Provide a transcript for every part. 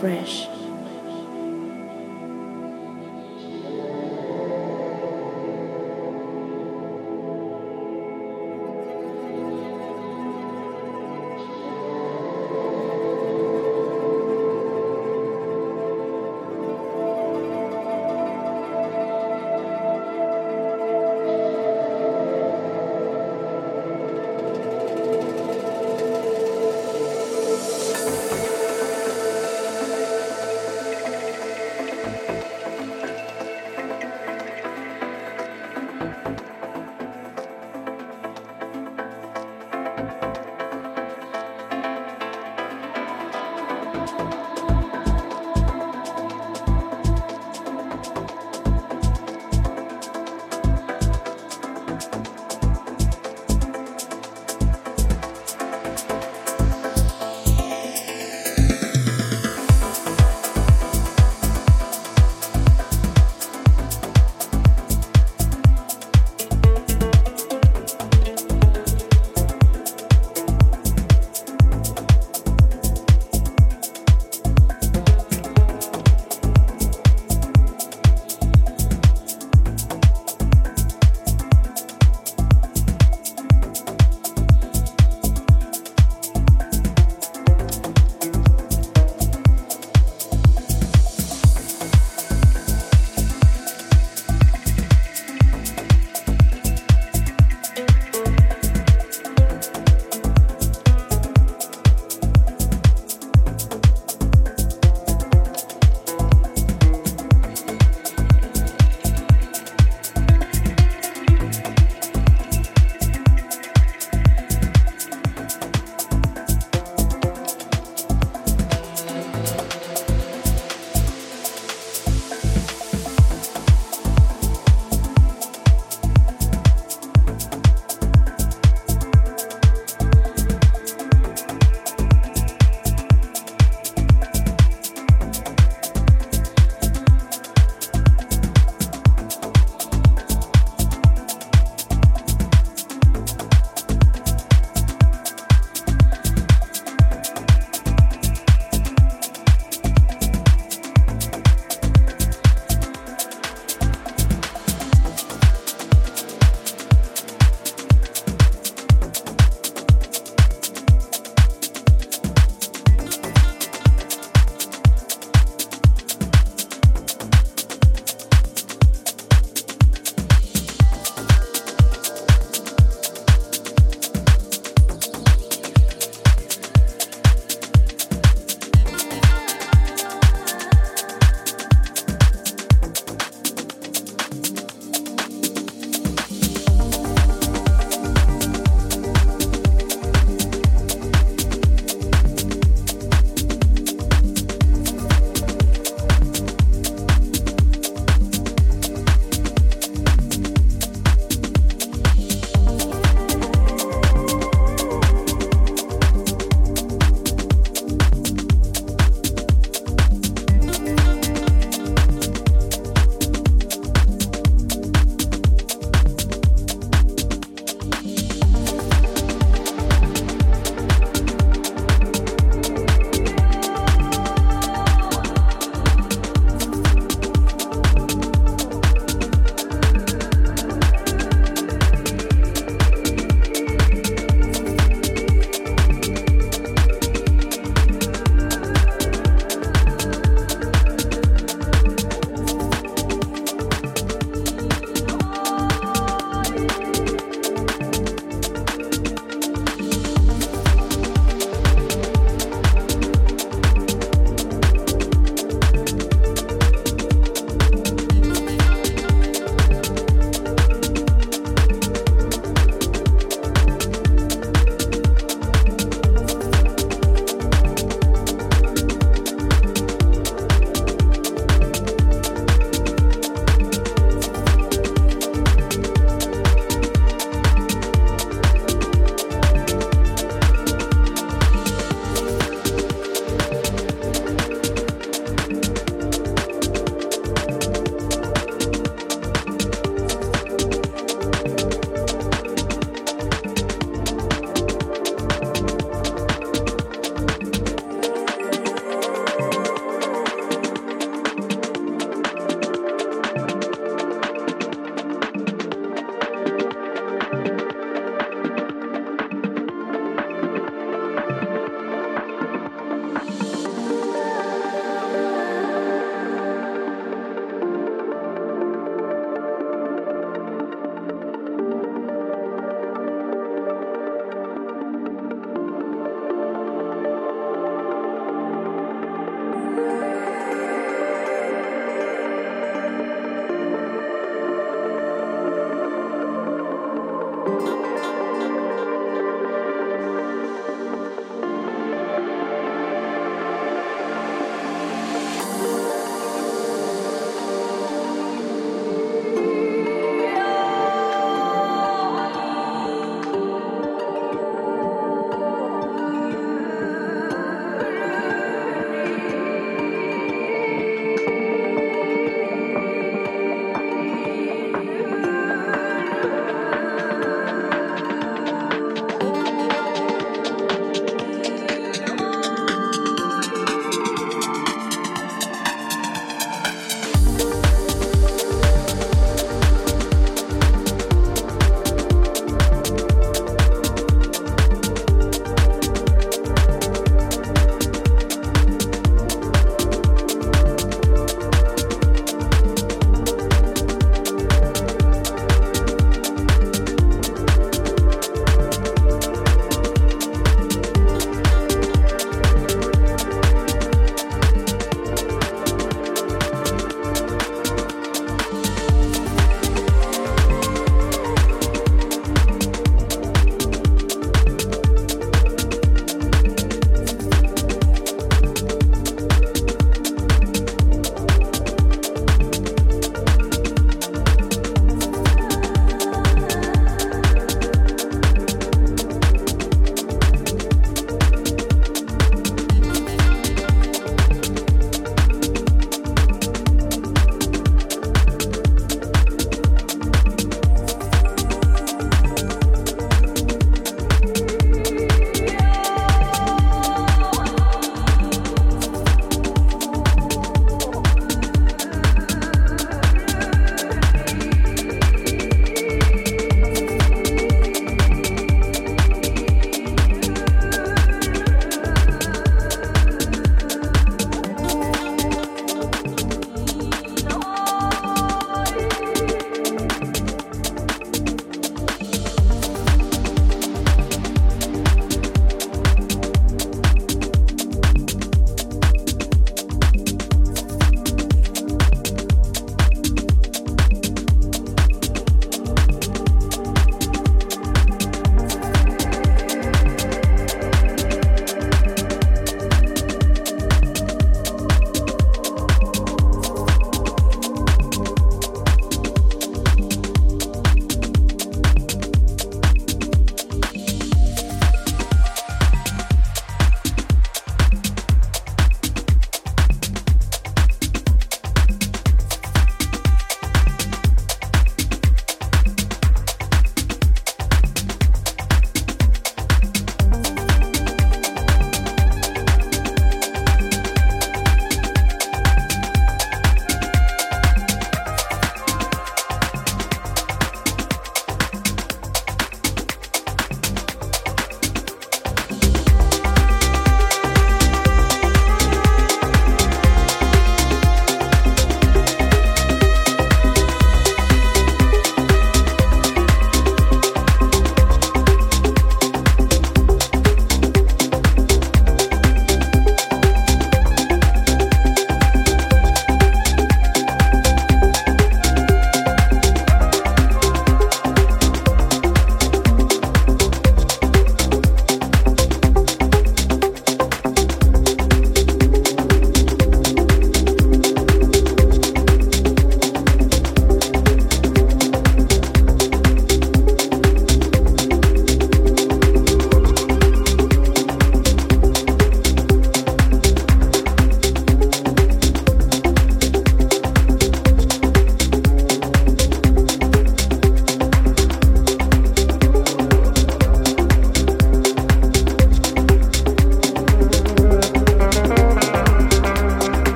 Fresh.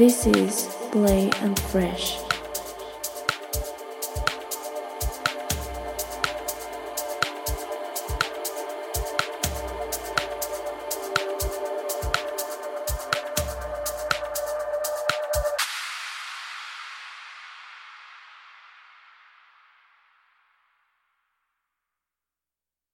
This is.